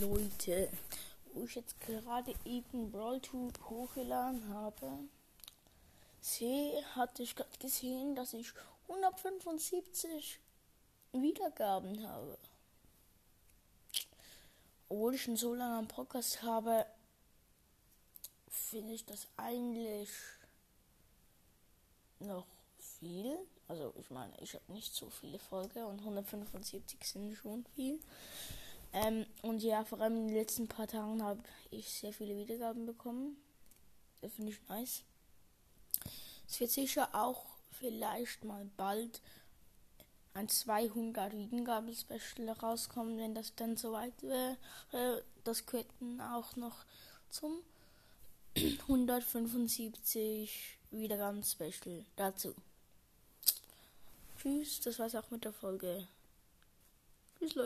Leute, wo ich jetzt gerade eben Brawltube hochgeladen habe, sehe, hatte ich gerade gesehen, dass ich 175 Wiedergaben habe. Obwohl ich schon so lange am Podcast habe, finde ich das eigentlich noch viel. Also ich meine, ich habe nicht so viele Folgen und 175 sind schon viel. Ähm, und ja, vor allem in den letzten paar Tagen habe ich sehr viele Wiedergaben bekommen. Das finde ich nice. Es wird sicher auch vielleicht mal bald ein 200 Wiedergaben-Special rauskommen, wenn das dann soweit wäre. Das könnten auch noch zum 175 Wiedergaben-Special dazu. Tschüss, das war's auch mit der Folge. Tschüss, Leute.